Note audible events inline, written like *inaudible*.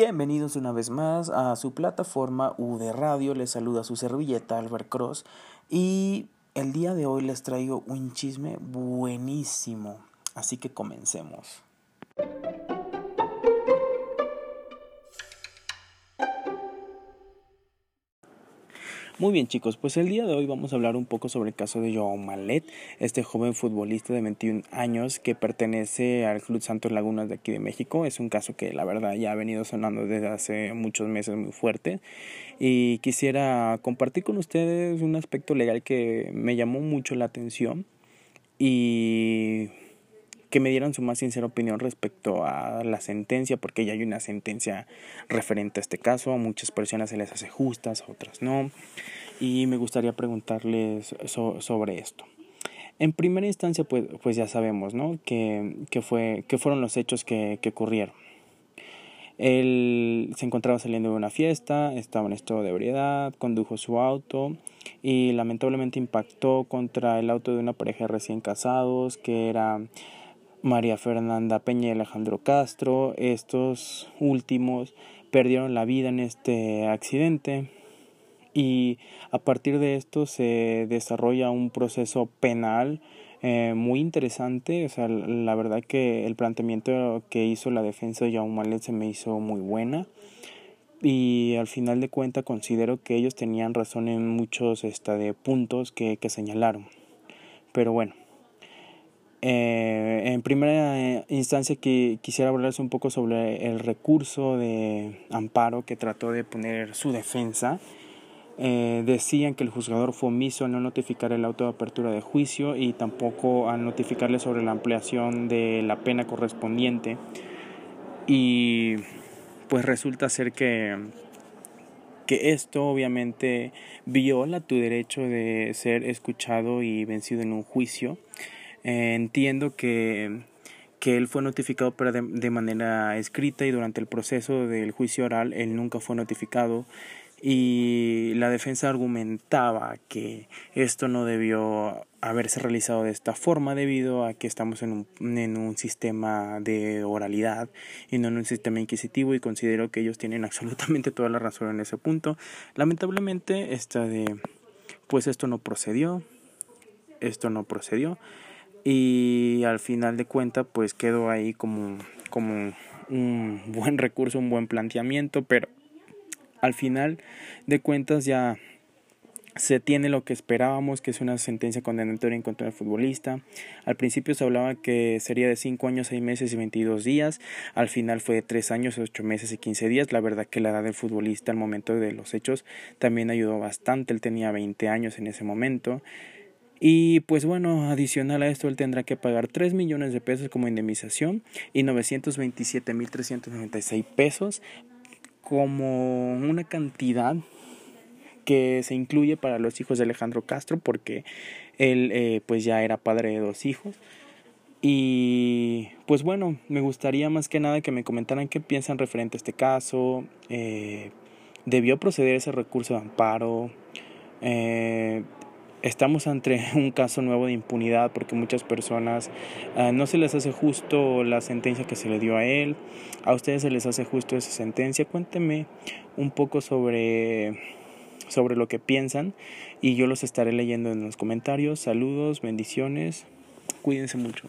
Bienvenidos una vez más a su plataforma U de Radio. Les saluda su servilleta Albert Cross. Y el día de hoy les traigo un chisme buenísimo. Así que comencemos. Muy bien chicos, pues el día de hoy vamos a hablar un poco sobre el caso de Joao Malet, este joven futbolista de 21 años que pertenece al Club Santos Lagunas de aquí de México. Es un caso que la verdad ya ha venido sonando desde hace muchos meses muy fuerte y quisiera compartir con ustedes un aspecto legal que me llamó mucho la atención y que me dieran su más sincera opinión respecto a la sentencia, porque ya hay una sentencia referente a este caso, a muchas personas se les hace justas, a otras no, y me gustaría preguntarles sobre esto. En primera instancia, pues, pues ya sabemos, ¿no? Que, que, fue, que fueron los hechos que, que ocurrieron. Él se encontraba saliendo de una fiesta, estaba en estado de ebriedad, condujo su auto y lamentablemente impactó contra el auto de una pareja recién casados que era María Fernanda Peña y Alejandro Castro. Estos últimos perdieron la vida en este accidente y a partir de esto se desarrolla un proceso penal eh, muy interesante. O sea, la verdad que el planteamiento que hizo la defensa de Jaume se me hizo muy buena y al final de cuentas considero que ellos tenían razón en muchos este, de puntos que, que señalaron. Pero bueno, eh, en primera eh, instancia que quisiera hablarles un poco sobre el recurso de amparo que trató de poner su defensa. Eh, decían que el juzgador fue omiso a no notificar el auto de apertura de juicio y tampoco a notificarle sobre la ampliación de la pena correspondiente. Y pues resulta ser que, que esto obviamente viola tu derecho de ser escuchado y vencido en un juicio. Eh, entiendo que, que él fue notificado pero de, de, manera escrita y durante el proceso del juicio oral él nunca fue notificado y la defensa argumentaba que esto no debió haberse realizado de esta forma debido a que estamos en un, en un sistema de oralidad y no en un sistema inquisitivo y considero que ellos tienen *laughs* absolutamente toda la razón en ese punto. Lamentablemente esta de pues esto no procedió, esto no procedió y al final de cuentas pues quedó ahí como, como un *laughs* buen recurso, un buen planteamiento, pero al final de cuentas ya se tiene lo que esperábamos, que es una sentencia condenatoria en contra del futbolista. Al principio se hablaba que sería de 5 años, 6 meses y 22 días. Al final fue de 3 años, 8 meses y 15 días. La verdad que la edad del futbolista al momento de los hechos también ayudó bastante. Él tenía 20 años en ese momento. Y pues bueno, adicional a esto, él tendrá que pagar 3 millones de pesos como indemnización y 927 mil 396 pesos como una cantidad que se incluye para los hijos de Alejandro Castro porque él eh, pues ya era padre de dos hijos. Y pues bueno, me gustaría más que nada que me comentaran qué piensan referente a este caso. Eh, ¿Debió proceder ese recurso de amparo? Eh, estamos ante *laughs* un caso nuevo de impunidad porque muchas personas uh, no se les hace justo la sentencia que se le dio a él. A ustedes se les hace justo esa sentencia. Cuéntenme un poco sobre sobre lo que piensan y yo los estaré leyendo en los comentarios. Saludos, bendiciones. Cuídense mucho.